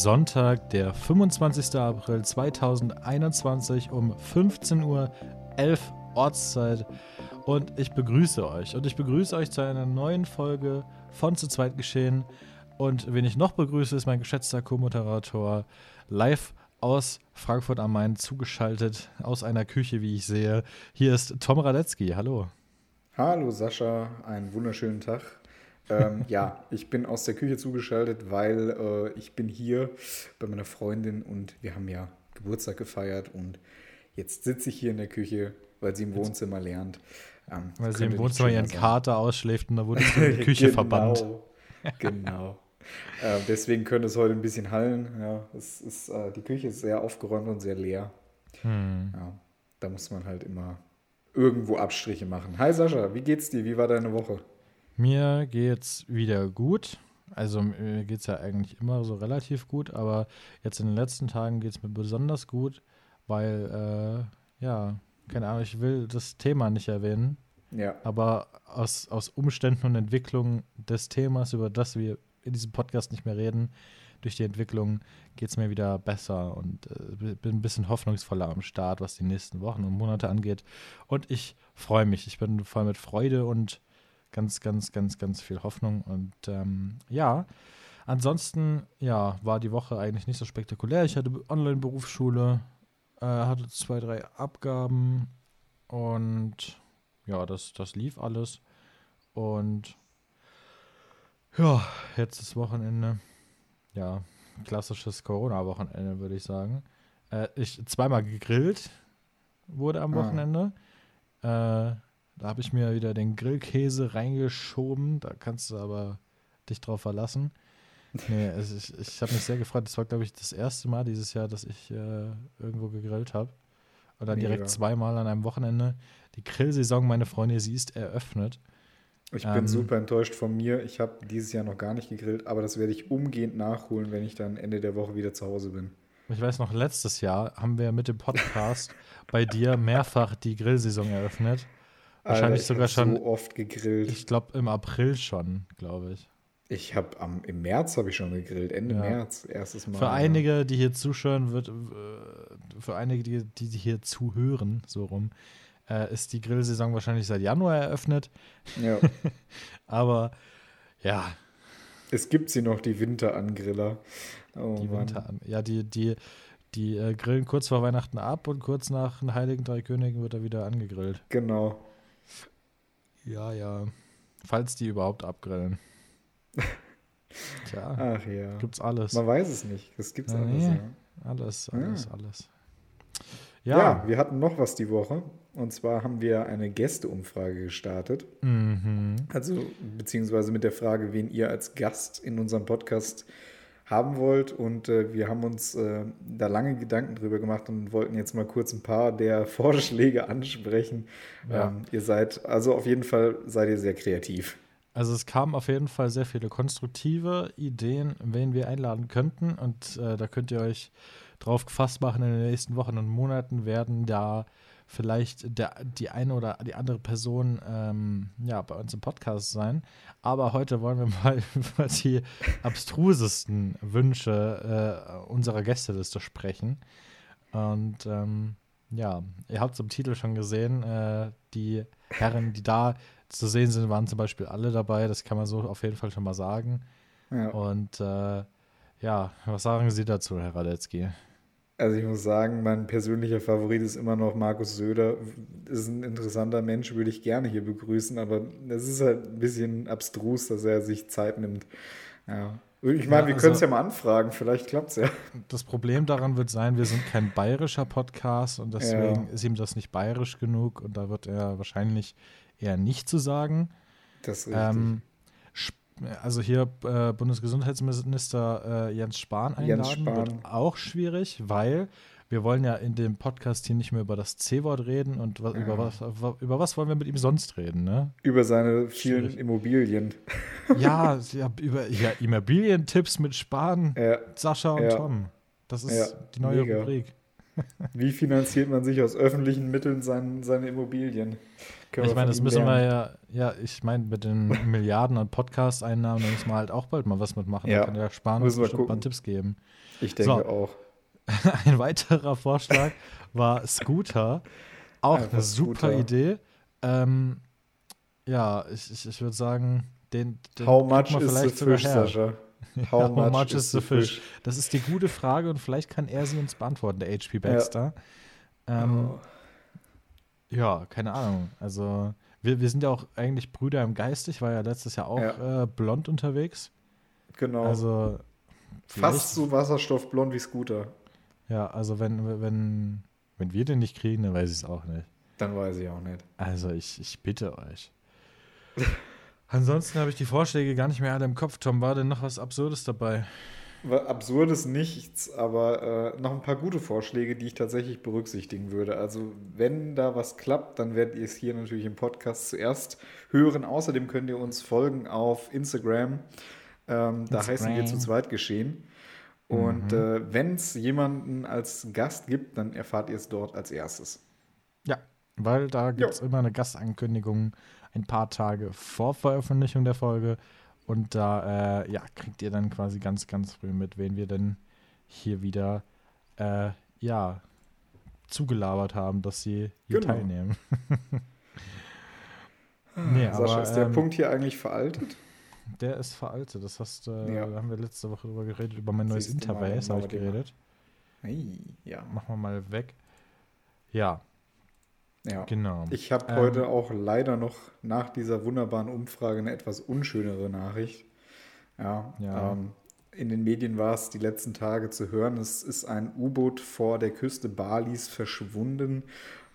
Sonntag, der 25. April 2021 um 15.11 Uhr Ortszeit und ich begrüße euch. Und ich begrüße euch zu einer neuen Folge von Zu zweit geschehen. Und wen ich noch begrüße, ist mein geschätzter Co-Moderator live aus Frankfurt am Main zugeschaltet, aus einer Küche, wie ich sehe. Hier ist Tom Radetzky. Hallo. Hallo Sascha, einen wunderschönen Tag. Ähm, ja, ich bin aus der Küche zugeschaltet, weil äh, ich bin hier bei meiner Freundin und wir haben ja Geburtstag gefeiert und jetzt sitze ich hier in der Küche, weil sie im Wohnzimmer lernt. Ähm, weil sie im Wohnzimmer ihren sein. Kater ausschläft und da wurde sie in die Küche genau, verbannt. Genau. äh, deswegen könnte es heute ein bisschen hallen. Ja, es ist, äh, die Küche ist sehr aufgeräumt und sehr leer. Hm. Ja, da muss man halt immer irgendwo Abstriche machen. Hi Sascha, wie geht's dir? Wie war deine Woche? Mir geht's wieder gut. Also mir geht's ja eigentlich immer so relativ gut, aber jetzt in den letzten Tagen geht's mir besonders gut, weil, äh, ja, keine Ahnung, ich will das Thema nicht erwähnen. Ja. Aber aus, aus Umständen und Entwicklungen des Themas, über das wir in diesem Podcast nicht mehr reden, durch die Entwicklung geht es mir wieder besser und äh, bin ein bisschen hoffnungsvoller am Start, was die nächsten Wochen und Monate angeht. Und ich freue mich. Ich bin voll mit Freude und ganz, ganz, ganz, ganz viel Hoffnung. Und ähm, ja, ansonsten, ja, war die Woche eigentlich nicht so spektakulär. Ich hatte Online-Berufsschule, äh, hatte zwei, drei Abgaben und ja, das, das lief alles. Und ja, jetzt ist Wochenende. Ja, klassisches Corona-Wochenende, würde ich sagen. Äh, ich zweimal gegrillt wurde am ah. Wochenende. Äh, da habe ich mir wieder den Grillkäse reingeschoben. Da kannst du aber dich drauf verlassen. Nee, es, ich, ich habe mich sehr gefreut. Das war, glaube ich, das erste Mal dieses Jahr, dass ich äh, irgendwo gegrillt habe. Und dann direkt zweimal an einem Wochenende. Die Grillsaison, meine Freunde, sie ist eröffnet. Ich bin ähm, super enttäuscht von mir. Ich habe dieses Jahr noch gar nicht gegrillt, aber das werde ich umgehend nachholen, wenn ich dann Ende der Woche wieder zu Hause bin. Ich weiß noch, letztes Jahr haben wir mit dem Podcast bei dir mehrfach die Grillsaison eröffnet. Wahrscheinlich Alter, sogar schon. so oft gegrillt. Ich glaube im April schon, glaube ich. Ich habe im März habe ich schon gegrillt, Ende ja. März, erstes Mal. Für einige, die hier zuschauen, wird für einige, die, die hier zuhören, so rum, äh, ist die Grillsaison wahrscheinlich seit Januar eröffnet. Ja. Aber ja. Es gibt sie noch, die Winterangriller. Oh, die Winter Ja, die, die, die äh, grillen kurz vor Weihnachten ab und kurz nach den Heiligen Drei Königen wird er wieder angegrillt. Genau. Ja, ja. Falls die überhaupt abgrillen. Tja. Ach ja. Gibt's alles. Man weiß es nicht. Das gibt's ja, alles. Ja. Alles, alles, ja. alles. Ja. ja, wir hatten noch was die Woche. Und zwar haben wir eine Gästeumfrage gestartet. Mhm. Also, beziehungsweise mit der Frage, wen ihr als Gast in unserem Podcast haben wollt. Und äh, wir haben uns äh, da lange Gedanken drüber gemacht und wollten jetzt mal kurz ein paar der Vorschläge ansprechen. Ja. Ähm, ihr seid, also auf jeden Fall seid ihr sehr kreativ. Also es kamen auf jeden Fall sehr viele konstruktive Ideen, wen wir einladen könnten. Und äh, da könnt ihr euch drauf gefasst machen, in den nächsten Wochen und Monaten werden da vielleicht der, die eine oder die andere Person ähm, ja, bei uns im Podcast sein. Aber heute wollen wir mal über die abstrusesten Wünsche äh, unserer Gästeliste sprechen. Und ähm, ja, ihr habt es im Titel schon gesehen, äh, die Herren, die da zu sehen sind, waren zum Beispiel alle dabei. Das kann man so auf jeden Fall schon mal sagen. Ja. Und äh, ja, was sagen Sie dazu, Herr Radetzky? Also ich muss sagen, mein persönlicher Favorit ist immer noch Markus Söder. Ist ein interessanter Mensch, würde ich gerne hier begrüßen, aber es ist halt ein bisschen abstrus, dass er sich Zeit nimmt. Ja. Ich meine, ja, wir also, können es ja mal anfragen, vielleicht klappt es ja. Das Problem daran wird sein, wir sind kein bayerischer Podcast und deswegen ja. ist ihm das nicht bayerisch genug und da wird er wahrscheinlich eher nicht zu sagen. Das ist richtig. Ähm, also hier äh, Bundesgesundheitsminister äh, Jens Spahn einladen, Jens Spahn. wird auch schwierig, weil wir wollen ja in dem Podcast hier nicht mehr über das C-Wort reden und was, ja. über, was, über was wollen wir mit ihm sonst reden, ne? Über seine vielen Schwierig. Immobilien. Ja, ja, über ja, Immobilientipps mit Spahn, ja. Sascha und Tom. Das ist die neue Mega. Rubrik. Wie finanziert man sich aus öffentlichen Mitteln sein, seine Immobilien? Ich meine, das müssen lernen. wir ja, ja, ich meine, mit den Milliarden an Podcast-Einnahmen müssen wir halt auch bald mal was mitmachen. Ja. Da kann der Spahn uns bestimmt mal Tipps geben. Ich denke so. auch. Ein weiterer Vorschlag war Scooter. Auch Einfach eine super Scooter. Idee. Ähm, ja, ich, ich, ich würde sagen, den, den How much is the fish, Sascha? How, How much, much, is the fish? fish? Das ist die gute Frage und vielleicht kann er sie uns beantworten, der HP Baxter. Ja. Ähm, oh. Ja, keine Ahnung. Also, wir, wir sind ja auch eigentlich Brüder im Geist. Ich war ja letztes Jahr auch ja. Äh, blond unterwegs. Genau. Also, fast so wasserstoffblond wie Scooter. Ja, also, wenn, wenn, wenn wir den nicht kriegen, dann weiß ich es auch nicht. Dann weiß ich auch nicht. Also, ich, ich bitte euch. Ansonsten habe ich die Vorschläge gar nicht mehr alle im Kopf. Tom, war denn noch was Absurdes dabei? Absurdes nichts, aber äh, noch ein paar gute Vorschläge, die ich tatsächlich berücksichtigen würde. Also, wenn da was klappt, dann werdet ihr es hier natürlich im Podcast zuerst hören. Außerdem könnt ihr uns folgen auf Instagram. Ähm, da heißen wir zu zweit geschehen. Und mhm. äh, wenn es jemanden als Gast gibt, dann erfahrt ihr es dort als erstes. Ja, weil da gibt es immer eine Gastankündigung ein paar Tage vor Veröffentlichung der Folge. Und da äh, ja, kriegt ihr dann quasi ganz, ganz früh mit, wen wir denn hier wieder äh, ja, zugelabert haben, dass sie hier genau. teilnehmen. nee, Sascha, aber, ist der ähm, Punkt hier eigentlich veraltet? Der ist veraltet. Das hast, äh, ja. da haben wir letzte Woche drüber geredet, über mein neues Interface habe ich geredet. Hey, ja. Machen wir mal weg. Ja, ja, genau. Ich habe ähm, heute auch leider noch nach dieser wunderbaren Umfrage eine etwas unschönere Nachricht. Ja, ja. Ähm, in den Medien war es die letzten Tage zu hören. Es ist ein U-Boot vor der Küste Balis verschwunden.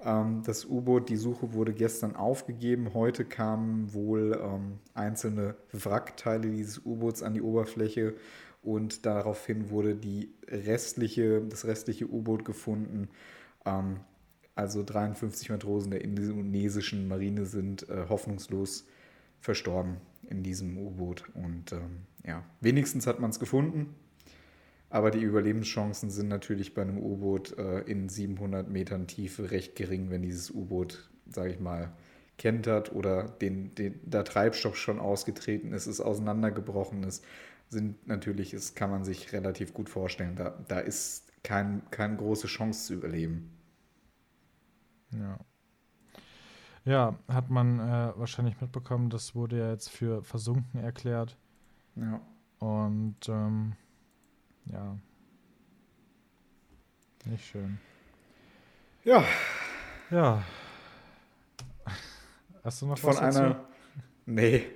Ähm, das U-Boot, die Suche wurde gestern aufgegeben. Heute kamen wohl ähm, einzelne Wrackteile dieses U-Boots an die Oberfläche und daraufhin wurde die restliche, das restliche U-Boot gefunden. Ähm, also 53 Matrosen der indonesischen Marine sind äh, hoffnungslos verstorben in diesem U-Boot. Und ähm, ja, wenigstens hat man es gefunden. Aber die Überlebenschancen sind natürlich bei einem U-Boot äh, in 700 Metern Tiefe recht gering, wenn dieses U-Boot, sage ich mal, kentert oder den, den, der Treibstoff schon ausgetreten ist, es auseinandergebrochen ist, sind natürlich, das kann man sich relativ gut vorstellen. Da, da ist kein, keine große Chance zu überleben. Ja. Ja, hat man äh, wahrscheinlich mitbekommen, das wurde ja jetzt für versunken erklärt. Ja. Und ähm, ja. Nicht schön. Ja. Ja. Hast du noch Von was dazu? einer. Nee.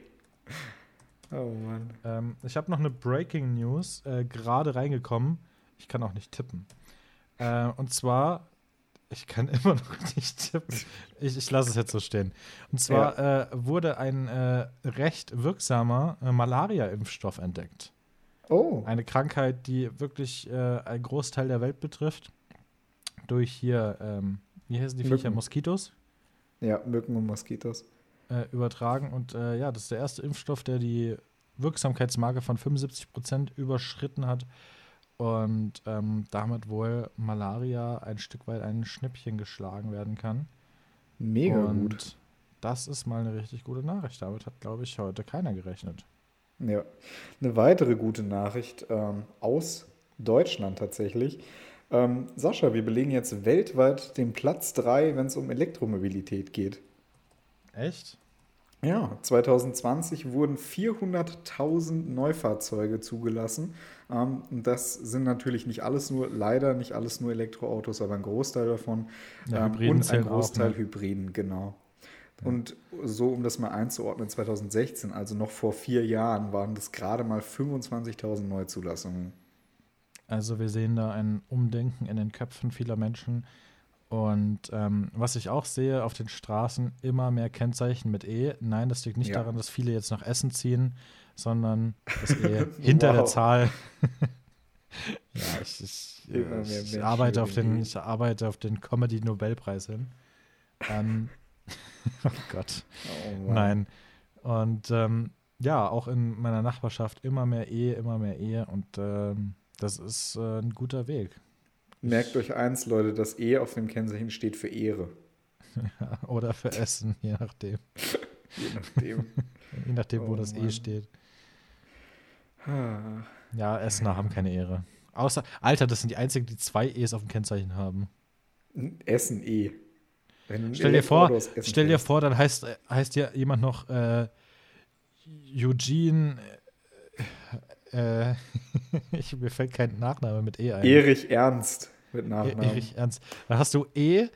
Oh Mann. Ähm, ich habe noch eine Breaking News äh, gerade reingekommen. Ich kann auch nicht tippen. Äh, und zwar ich kann immer noch nicht tippen. Ich, ich lasse es jetzt so stehen. Und zwar ja. äh, wurde ein äh, recht wirksamer äh, Malaria-Impfstoff entdeckt. Oh. Eine Krankheit, die wirklich äh, einen Großteil der Welt betrifft. Durch hier, ähm, wie heißen die Mücken. Viecher? Moskitos? Ja, Mücken und Moskitos. Äh, übertragen. Und ja, das ist der erste Impfstoff, der die Wirksamkeitsmarke von 75 Prozent überschritten hat und ähm, damit wohl Malaria ein Stück weit ein Schnippchen geschlagen werden kann. Mega und gut. Das ist mal eine richtig gute Nachricht. Damit hat, glaube ich, heute keiner gerechnet. Ja. Eine weitere gute Nachricht ähm, aus Deutschland tatsächlich. Ähm, Sascha, wir belegen jetzt weltweit den Platz 3, wenn es um Elektromobilität geht. Echt? Ja, 2020 wurden 400.000 Neufahrzeuge zugelassen. Ähm, das sind natürlich nicht alles nur, leider nicht alles nur Elektroautos, aber ein Großteil davon. Ja, ähm, und ein Großteil auch, ne? Hybriden, genau. Ja. Und so, um das mal einzuordnen, 2016, also noch vor vier Jahren, waren das gerade mal 25.000 Neuzulassungen. Also wir sehen da ein Umdenken in den Köpfen vieler Menschen, und ähm, was ich auch sehe auf den Straßen, immer mehr Kennzeichen mit E. Nein, das liegt nicht ja. daran, dass viele jetzt nach Essen ziehen, sondern das E hinter der Zahl. ja, ich, ich, ich, ich arbeite auf den, ich arbeite auf den Comedy-Nobelpreis hin. Ähm, oh Gott. Oh Nein. Und ähm, ja, auch in meiner Nachbarschaft immer mehr E, immer mehr E. Und ähm, das ist äh, ein guter Weg. Merkt euch eins, Leute, das E auf dem Kennzeichen steht für Ehre. oder für Essen, je nachdem. je nachdem. je nachdem, wo oh, das e Mann. E steht. Ja, Essener haben keine Ehre. Außer, Alter, das sind die einzigen, die zwei E's auf dem Kennzeichen haben. Essen E. Stell dir vor, stell dir vor, dann heißt, heißt ja jemand noch äh, Eugene. Äh, ich, mir fällt kein Nachname mit E ein. Erich Ernst mit e, Nachnamen. Erich Ernst. Da hast du E,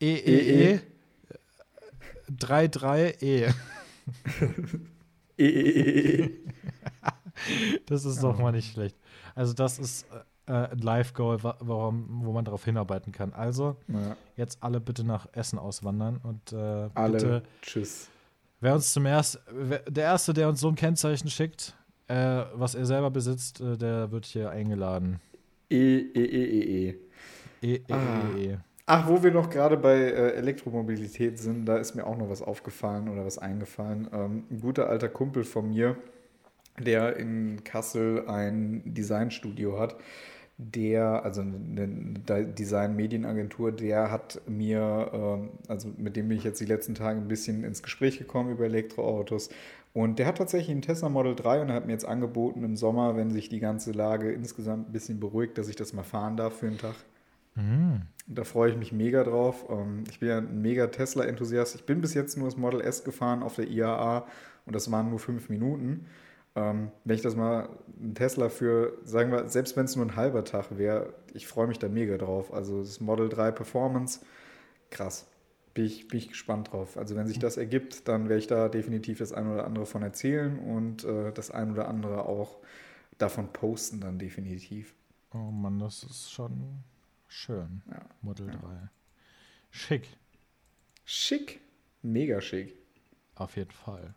E, E, E, 3, 3, E. E, E, E, E. Das ist doch mal nicht schlecht. Also, das ist äh, ein Live-Goal, wo man darauf hinarbeiten kann. Also, ja. jetzt alle bitte nach Essen auswandern und äh, alle. Bitte, Tschüss. Wer uns zum ersten, der Erste, der uns so ein Kennzeichen schickt, äh, was er selber besitzt, äh, der wird hier eingeladen. E, E, E, E, E. E, E, ah. E, E. Ach, wo wir noch gerade bei äh, Elektromobilität sind, da ist mir auch noch was aufgefallen oder was eingefallen. Ähm, ein guter alter Kumpel von mir, der in Kassel ein Designstudio hat, der, also eine Design-Medienagentur, der hat mir, ähm, also mit dem bin ich jetzt die letzten Tage ein bisschen ins Gespräch gekommen über Elektroautos. Und der hat tatsächlich einen Tesla Model 3 und hat mir jetzt angeboten im Sommer, wenn sich die ganze Lage insgesamt ein bisschen beruhigt, dass ich das mal fahren darf für einen Tag. Mhm. Da freue ich mich mega drauf. Ähm, ich bin ja ein mega Tesla-Enthusiast. Ich bin bis jetzt nur das Model S gefahren auf der IAA und das waren nur fünf Minuten. Ähm, wenn ich das mal einen Tesla für, sagen wir, selbst wenn es nur ein halber Tag wäre, ich freue mich da mega drauf. Also das Model 3 Performance, krass. Bin ich, bin ich gespannt drauf. Also wenn sich das ergibt, dann werde ich da definitiv das ein oder andere von erzählen und äh, das ein oder andere auch davon posten dann definitiv. Oh Mann, das ist schon schön. Ja. Model ja. 3. Schick. Schick. Mega schick. Auf jeden Fall.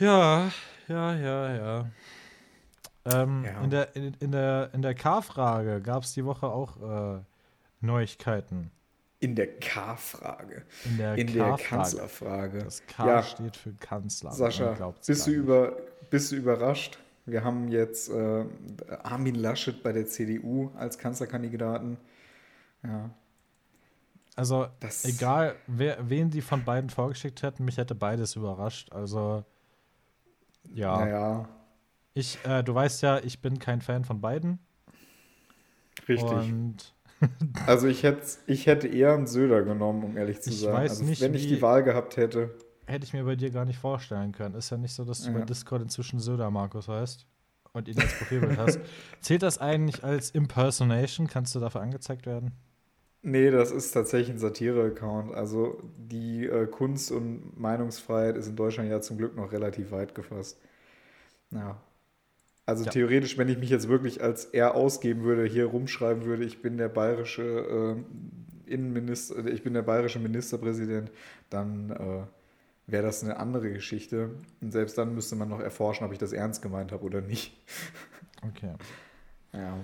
Ja, ja, ja, ja. Ähm, ja. In der, in, in der, in der K-Frage gab es die Woche auch äh, Neuigkeiten. In der K-Frage. In der, in der Kanzlerfrage. Das K ja. steht für Kanzler. Sascha, bist du, über, bist du überrascht? Wir haben jetzt äh, Armin Laschet bei der CDU als Kanzlerkandidaten. Ja. Also, das egal, wer, wen die von beiden vorgeschickt hätten, mich hätte beides überrascht. Also, ja. Naja. Ich, äh, du weißt ja, ich bin kein Fan von beiden. Richtig. Und also ich hätte, ich hätte eher einen Söder genommen, um ehrlich zu ich sein. Weiß also nicht, wenn ich die Wahl gehabt hätte. Hätte ich mir bei dir gar nicht vorstellen können. Ist ja nicht so, dass du ja. bei Discord inzwischen Söder Markus heißt und ihn als Profilbild hast. Zählt das eigentlich als Impersonation? Kannst du dafür angezeigt werden? Nee, das ist tatsächlich ein Satire-Account. Also die äh, Kunst- und Meinungsfreiheit ist in Deutschland ja zum Glück noch relativ weit gefasst. Ja. Also ja. theoretisch, wenn ich mich jetzt wirklich als er ausgeben würde, hier rumschreiben würde, ich bin der bayerische äh, Innenminister, ich bin der bayerische Ministerpräsident, dann äh, wäre das eine andere Geschichte. Und selbst dann müsste man noch erforschen, ob ich das ernst gemeint habe oder nicht. Okay. Ja.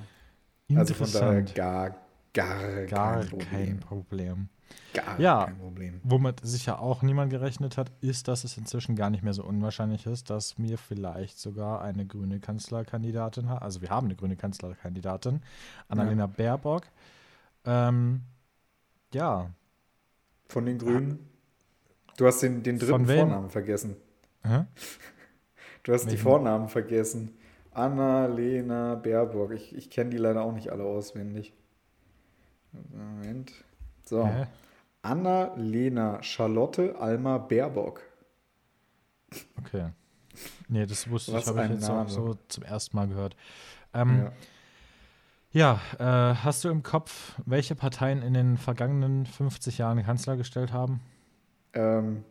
Also von daher gar, Gar, Gar kein, Problem. kein Problem. Gar ja, kein Problem. Womit sicher auch niemand gerechnet hat, ist, dass es inzwischen gar nicht mehr so unwahrscheinlich ist, dass mir vielleicht sogar eine grüne Kanzlerkandidatin hat. Also wir haben eine grüne Kanzlerkandidatin, Annalena ja. Baerbock. Ähm, ja. Von den Grünen? Du hast den, den dritten Vornamen vergessen. Hä? Du hast Welchen? die Vornamen vergessen. Annalena Baerbock. Ich, ich kenne die leider auch nicht alle auswendig. Moment. So. Hä? Anna-Lena Charlotte Alma Baerbock. Okay. Nee, das wusste Was ich, habe ich jetzt Name. auch so zum ersten Mal gehört. Ähm, ja, ja äh, hast du im Kopf, welche Parteien in den vergangenen 50 Jahren Kanzler gestellt haben? Ähm,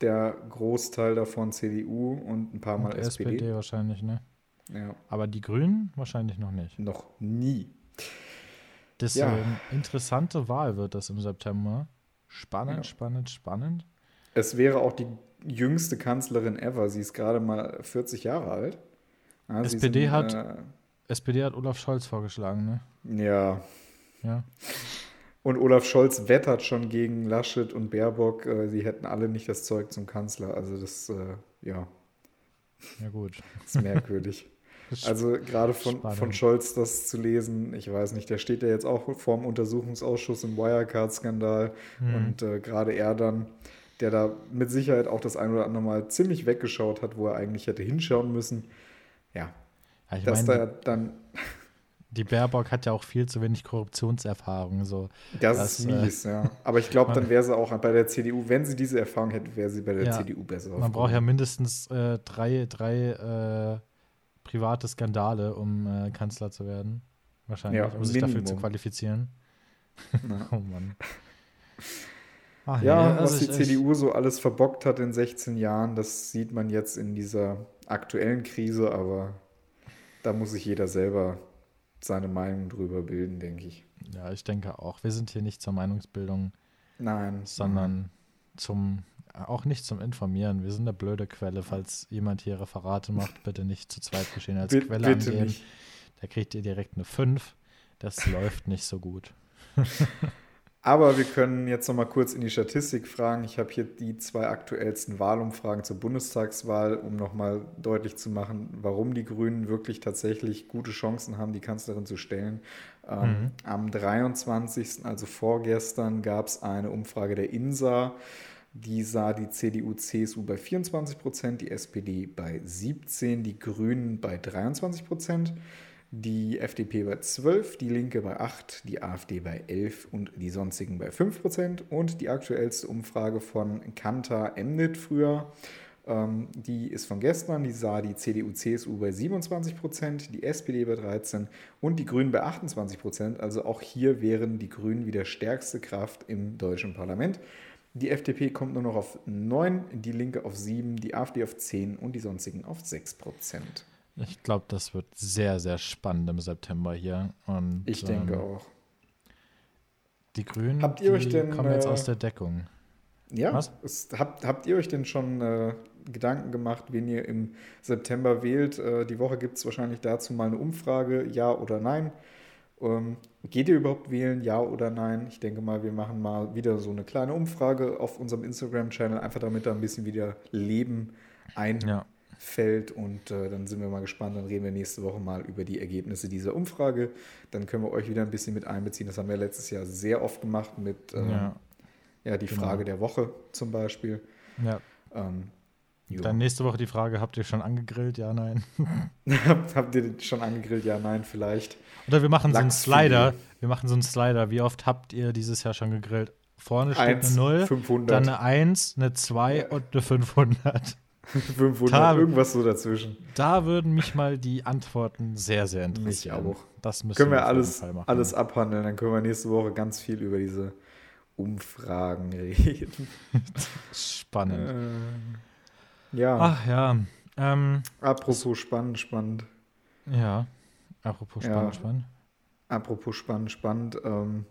der Großteil davon CDU und ein paar Mal und SPD. SPD wahrscheinlich, ne? Ja. Aber die Grünen wahrscheinlich noch nicht. Noch nie. Deswegen, ja. interessante Wahl wird das im September. Spannend, ja. spannend, spannend. Es wäre auch die jüngste Kanzlerin ever. Sie ist gerade mal 40 Jahre alt. Ja, SPD, sind, hat, äh, SPD hat Olaf Scholz vorgeschlagen, ne? Ja. Ja. Und Olaf Scholz wettert schon gegen Laschet und Baerbock. Äh, sie hätten alle nicht das Zeug zum Kanzler. Also das, äh, ja. Ja, gut. Das ist merkwürdig. Also gerade von, von Scholz das zu lesen, ich weiß nicht, der steht ja jetzt auch vor dem Untersuchungsausschuss im Wirecard-Skandal mhm. und äh, gerade er dann, der da mit Sicherheit auch das ein oder andere Mal ziemlich weggeschaut hat, wo er eigentlich hätte hinschauen müssen. Ja, ja dass meine, da dann die Baerbock hat ja auch viel zu wenig Korruptionserfahrung. So. Das, das ist mies, äh, ja. Aber ich glaube, dann wäre sie auch bei der CDU, wenn sie diese Erfahrung hätte, wäre sie bei der ja, CDU besser. Man braucht ja mindestens äh, drei, drei äh, private Skandale, um äh, Kanzler zu werden. Wahrscheinlich, ja, um sich Minimum. dafür zu qualifizieren. oh Mann. Ach, ja, ja was die CDU so alles verbockt hat in 16 Jahren, das sieht man jetzt in dieser aktuellen Krise, aber da muss sich jeder selber seine Meinung drüber bilden, denke ich. Ja, ich denke auch. Wir sind hier nicht zur Meinungsbildung. Nein. Sondern nein. zum, auch nicht zum Informieren. Wir sind eine blöde Quelle. Falls jemand hier Referate macht, bitte nicht zu zweit geschehen als B Quelle bitte angehen. Nicht. Da kriegt ihr direkt eine 5. Das läuft nicht so gut. Aber wir können jetzt noch mal kurz in die Statistik fragen. Ich habe hier die zwei aktuellsten Wahlumfragen zur Bundestagswahl, um noch mal deutlich zu machen, warum die Grünen wirklich tatsächlich gute Chancen haben, die Kanzlerin zu stellen. Ähm, mhm. Am 23., also vorgestern, gab es eine Umfrage der INSA. Die sah die CDU-CSU bei 24 Prozent, die SPD bei 17, die Grünen bei 23 Prozent die FDP bei 12, die Linke bei 8, die AfD bei 11 und die sonstigen bei 5 Prozent. Und die aktuellste Umfrage von Kantar Emnit früher, ähm, die ist von gestern, die sah die CDU-CSU bei 27 Prozent, die SPD bei 13 und die Grünen bei 28 Prozent. Also auch hier wären die Grünen wieder stärkste Kraft im deutschen Parlament. Die FDP kommt nur noch auf 9, die Linke auf 7, die AfD auf 10 und die sonstigen auf 6 Prozent. Ich glaube, das wird sehr, sehr spannend im September hier. Und, ich denke ähm, auch. Die Grünen habt ihr euch denn, kommen jetzt äh, aus der Deckung. Ja, es, habt, habt ihr euch denn schon äh, Gedanken gemacht, wen ihr im September wählt? Äh, die Woche gibt es wahrscheinlich dazu mal eine Umfrage, ja oder nein. Ähm, geht ihr überhaupt wählen, ja oder nein? Ich denke mal, wir machen mal wieder so eine kleine Umfrage auf unserem Instagram-Channel, einfach damit da ein bisschen wieder Leben ein. Ja. Und äh, dann sind wir mal gespannt. Dann reden wir nächste Woche mal über die Ergebnisse dieser Umfrage. Dann können wir euch wieder ein bisschen mit einbeziehen. Das haben wir letztes Jahr sehr oft gemacht mit ähm, ja. ja. die genau. Frage der Woche zum Beispiel. Ja. Ähm, dann nächste Woche die Frage, habt ihr schon angegrillt? Ja, nein. habt ihr schon angegrillt? Ja, nein, vielleicht. Oder wir machen Lachs so einen Slider. Wir machen so einen Slider. Wie oft habt ihr dieses Jahr schon gegrillt? Vorne steht Eins, eine 0, 500. dann eine 1, eine 2 ja. und eine 500. 500, da, irgendwas so dazwischen. Da würden mich mal die Antworten sehr, sehr interessieren. Mich auch. Das müssen können wir, wir alles, alles abhandeln. Dann können wir nächste Woche ganz viel über diese Umfragen reden. spannend. Äh, ja. Ach ja. Ähm, apropos spannend, spannend. Ja. Apropos spannend, ja. spannend. Apropos spannend, spannend. Ähm,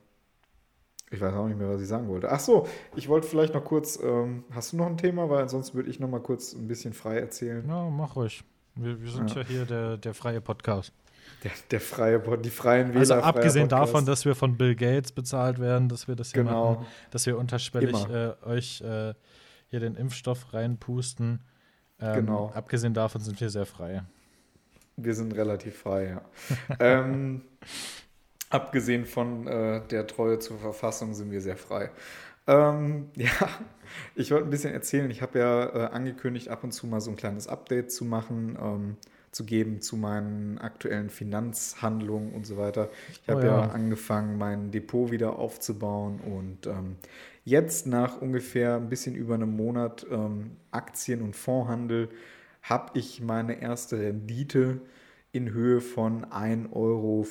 ich weiß auch nicht mehr, was ich sagen wollte. Ach so, ich wollte vielleicht noch kurz, ähm, hast du noch ein Thema? Weil ansonsten würde ich noch mal kurz ein bisschen frei erzählen. Ja, mach ruhig. Wir, wir sind ja. ja, hier der, der freie Podcast. Der, der freie die freien Wähler. Also abgesehen davon, dass wir von Bill Gates bezahlt werden, dass wir das hier genau. machen, dass wir unterschwellig äh, euch äh, hier den Impfstoff reinpusten. Ähm, genau. Abgesehen davon sind wir sehr frei. Wir sind relativ frei, ja. ähm, Abgesehen von äh, der Treue zur Verfassung sind wir sehr frei. Ähm, ja, ich wollte ein bisschen erzählen. Ich habe ja äh, angekündigt, ab und zu mal so ein kleines Update zu machen, ähm, zu geben zu meinen aktuellen Finanzhandlungen und so weiter. Ich habe oh, ja. ja. angefangen, mein Depot wieder aufzubauen und ähm, jetzt nach ungefähr ein bisschen über einem Monat ähm, Aktien- und Fondshandel habe ich meine erste Rendite in Höhe von 1,95 Euro.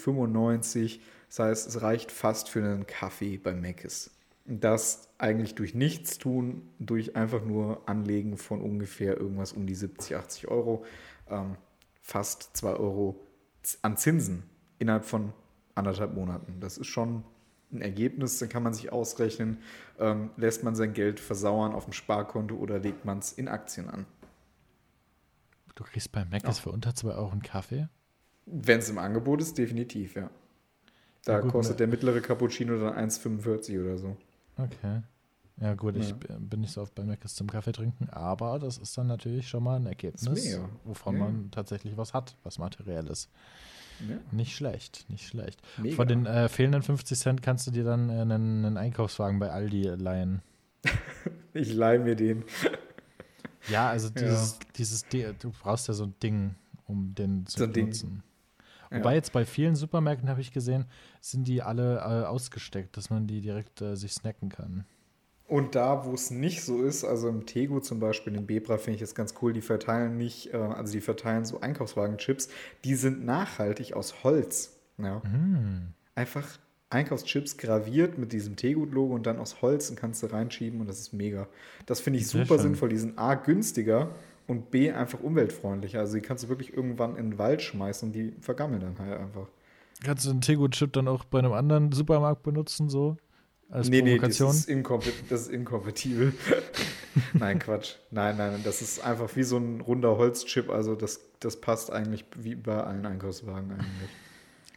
Das heißt, es reicht fast für einen Kaffee bei Mc's. Das eigentlich durch nichts tun, durch einfach nur Anlegen von ungefähr irgendwas um die 70, 80 Euro, ähm, fast 2 Euro an Zinsen innerhalb von anderthalb Monaten. Das ist schon ein Ergebnis, dann kann man sich ausrechnen, ähm, lässt man sein Geld versauern auf dem Sparkonto oder legt man es in Aktien an. Du kriegst bei Mac für unter 2 Euro einen Kaffee? Wenn es im Angebot ist, definitiv, ja. Da ja, gut, kostet ne. der mittlere Cappuccino dann 1,45 oder so. Okay. Ja, gut, ja. ich bin nicht so oft bei Mc's zum Kaffee trinken, aber das ist dann natürlich schon mal ein Ergebnis, wovon ja. man tatsächlich was hat, was materielles. Ja. Nicht schlecht, nicht schlecht. Mega. Von den äh, fehlenden 50 Cent kannst du dir dann äh, einen, einen, Einkaufswagen bei Aldi leihen. ich leihe mir den. Ja, also dieses, dieses, du brauchst ja so ein Ding, um den zu so benutzen. Wobei jetzt bei vielen Supermärkten habe ich gesehen, sind die alle äh, ausgesteckt, dass man die direkt äh, sich snacken kann. Und da, wo es nicht so ist, also im Tego zum Beispiel, im Bebra finde ich es ganz cool, die verteilen nicht, äh, also die verteilen so Einkaufswagenchips, die sind nachhaltig aus Holz. Ja. Mm. Einfach Einkaufschips graviert mit diesem Tegut-Logo und dann aus Holz und kannst du reinschieben und das ist mega. Das finde ich Sehr super schön. sinnvoll. Die sind A günstiger und B einfach umweltfreundlicher. Also die kannst du wirklich irgendwann in den Wald schmeißen und die vergammeln dann halt einfach. Kannst du einen Tegut-Chip dann auch bei einem anderen Supermarkt benutzen, so? Als nee, Provokation? nee, das ist, das ist inkompatibel. nein, Quatsch. Nein, nein, das ist einfach wie so ein runder Holzchip. Also das, das passt eigentlich wie bei allen Einkaufswagen eigentlich.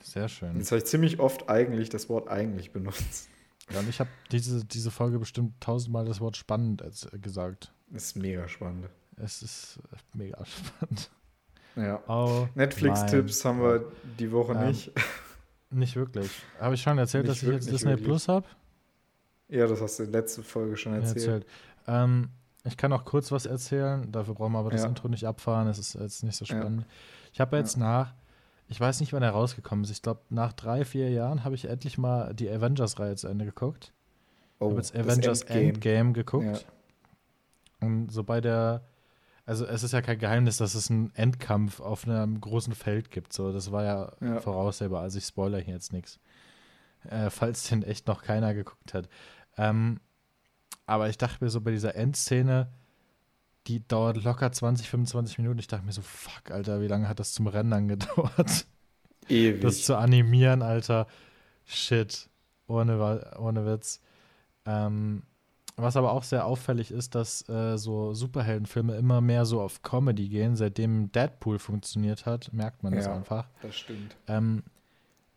Sehr schön. Jetzt habe ich ziemlich oft eigentlich das Wort eigentlich benutzt. Ja, und ich habe diese, diese Folge bestimmt tausendmal das Wort spannend gesagt. Das ist mega spannend. Es ist mega spannend. Ja. Oh, Netflix-Tipps haben wir die Woche ähm, nicht. Nicht wirklich. Habe ich schon erzählt, nicht dass ich jetzt Disney wirklich. Plus habe? Ja, das hast du in der letzten Folge schon erzählt. erzählt. Ähm, ich kann auch kurz was erzählen, dafür brauchen wir aber das ja. Intro nicht abfahren, es ist jetzt nicht so spannend. Ja. Ich habe jetzt ja. nach, ich weiß nicht, wann er rausgekommen ist, ich glaube, nach drei, vier Jahren habe ich endlich mal die Avengers-Reihe zu Ende geguckt. Oh, habe jetzt Avengers Endgame, Endgame geguckt. Und so bei der, also es ist ja kein Geheimnis, dass es einen Endkampf auf einem großen Feld gibt. So, das war ja, voraussehbar, also ich spoiler hier jetzt nichts. Äh, falls den echt noch keiner geguckt hat. Ähm, aber ich dachte mir so bei dieser Endszene, die dauert locker 20, 25 Minuten. Ich dachte mir so, fuck, Alter, wie lange hat das zum Rendern gedauert? Ewig. Das zu animieren, Alter. Shit. Ohne, ohne Witz. Ähm, was aber auch sehr auffällig ist, dass äh, so Superheldenfilme immer mehr so auf Comedy gehen. Seitdem Deadpool funktioniert hat, merkt man das ja, einfach. Das stimmt. Ähm,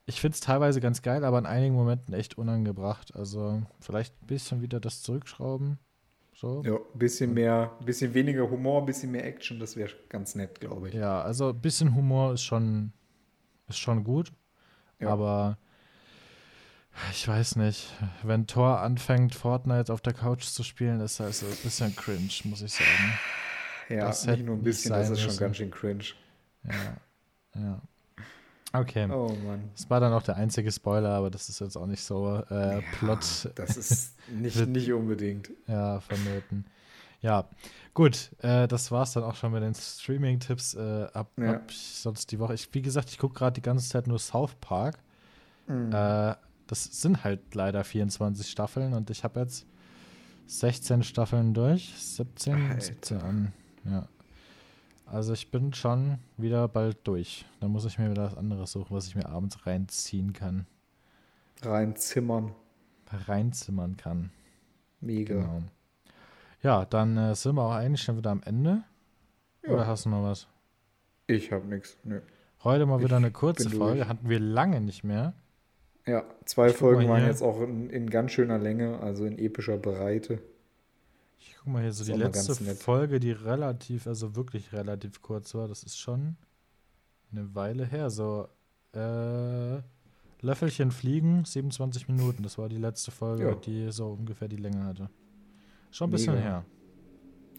ich finde es teilweise ganz geil, aber in einigen Momenten echt unangebracht. Also vielleicht ein bisschen wieder das zurückschrauben. So. Ja, ein bisschen mehr, ein bisschen weniger Humor, ein bisschen mehr Action, das wäre ganz nett, glaube ich. Ja, also ein bisschen Humor ist schon, ist schon gut. Ja. Aber ich weiß nicht, wenn Thor anfängt, Fortnite auf der Couch zu spielen, ist das ein bisschen cringe, muss ich sagen. Ja, das nicht nur ein bisschen, das ist schon ganz schön cringe. Ja, ja. Okay. Oh Mann. Das war dann auch der einzige Spoiler, aber das ist jetzt auch nicht so äh, ja, Plot. Das ist nicht, nicht unbedingt. Ja, vonnöten. Ja, gut, äh, das es dann auch schon mit den Streaming-Tipps. Äh, ab, ja. ab sonst die Woche. Ich, wie gesagt, ich gucke gerade die ganze Zeit nur South Park. Mhm. Äh, das sind halt leider 24 Staffeln und ich habe jetzt 16 Staffeln durch. 17, Alter. 17. Ja. Also ich bin schon wieder bald durch. Da muss ich mir wieder was anderes suchen, was ich mir abends reinziehen kann. Reinzimmern. Reinzimmern kann. Mega. Genau. Ja, dann äh, sind wir auch eigentlich schon wieder am Ende. Ja. Oder hast du noch was? Ich habe nichts. Nö. Heute mal wieder ich eine kurze Folge. Durch. Hatten wir lange nicht mehr. Ja, zwei ich Folgen waren jetzt auch in, in ganz schöner Länge, also in epischer Breite. Ich guck mal hier so die letzte Folge, die relativ, also wirklich relativ kurz war. Das ist schon eine Weile her. So, äh, Löffelchen fliegen, 27 Minuten. Das war die letzte Folge, ja. die so ungefähr die Länge hatte. Schon ein bisschen Mega. her.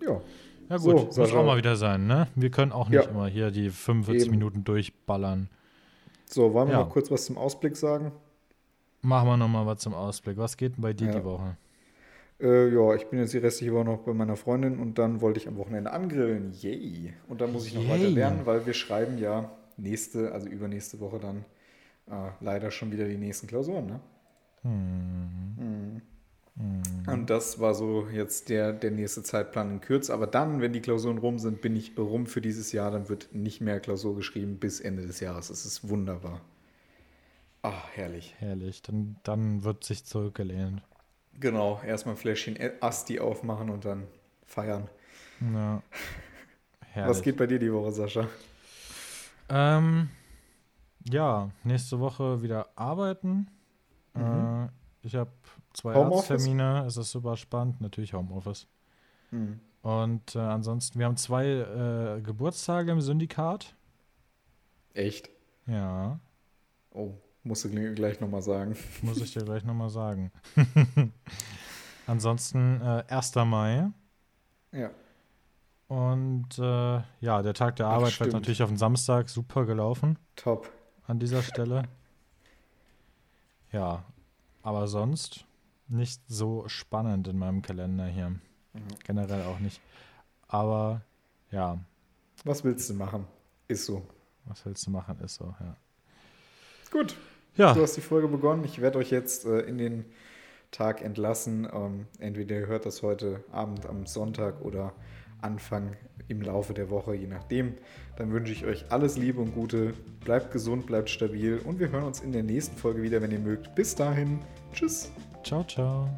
Ja. Ja gut, so, muss auch mal wieder sein, ne? Wir können auch nicht ja. immer hier die 45 Eben. Minuten durchballern. So, wollen wir ja. noch kurz was zum Ausblick sagen? Machen wir noch mal was zum Ausblick. Was geht denn bei dir ja. die Woche? Äh, ja, ich bin jetzt die restliche Woche noch bei meiner Freundin und dann wollte ich am Wochenende angrillen. Yay! Und dann muss ich noch Yay. weiter lernen, weil wir schreiben ja nächste, also übernächste Woche dann äh, leider schon wieder die nächsten Klausuren, ne? Hm. Hm. Hm. Und das war so jetzt der, der nächste Zeitplan in Kürze. Aber dann, wenn die Klausuren rum sind, bin ich rum für dieses Jahr. Dann wird nicht mehr Klausur geschrieben bis Ende des Jahres. Das ist wunderbar. Ach, herrlich. Herrlich. Dann, dann wird sich zurückgelehnt. Genau, erstmal ein Fläschchen Asti aufmachen und dann feiern. Ja. Was geht bei dir die Woche, Sascha? Ähm, ja, nächste Woche wieder arbeiten. Mhm. Äh, Ich habe zwei Arzttermine. Es ist super spannend. Natürlich Homeoffice. Mhm. Und äh, ansonsten, wir haben zwei äh, Geburtstage im Syndikat. Echt? Ja. Oh, musst du gleich nochmal sagen. Muss ich dir gleich nochmal sagen. ansonsten äh, 1. Mai. Ja. Und äh, ja, der Tag der Arbeit wird natürlich auf den Samstag super gelaufen. Top. An dieser Stelle. Ja, aber sonst nicht so spannend in meinem Kalender hier. Mhm. Generell auch nicht. Aber ja. Was willst du machen? Ist so. Was willst du machen? Ist so, ja. Gut. Ja. Du hast die Folge begonnen. Ich werde euch jetzt äh, in den Tag entlassen. Ähm, entweder ihr hört das heute Abend am Sonntag oder Anfang im Laufe der Woche, je nachdem. Dann wünsche ich euch alles Liebe und Gute. Bleibt gesund, bleibt stabil und wir hören uns in der nächsten Folge wieder, wenn ihr mögt. Bis dahin. Tschüss. Ciao, ciao.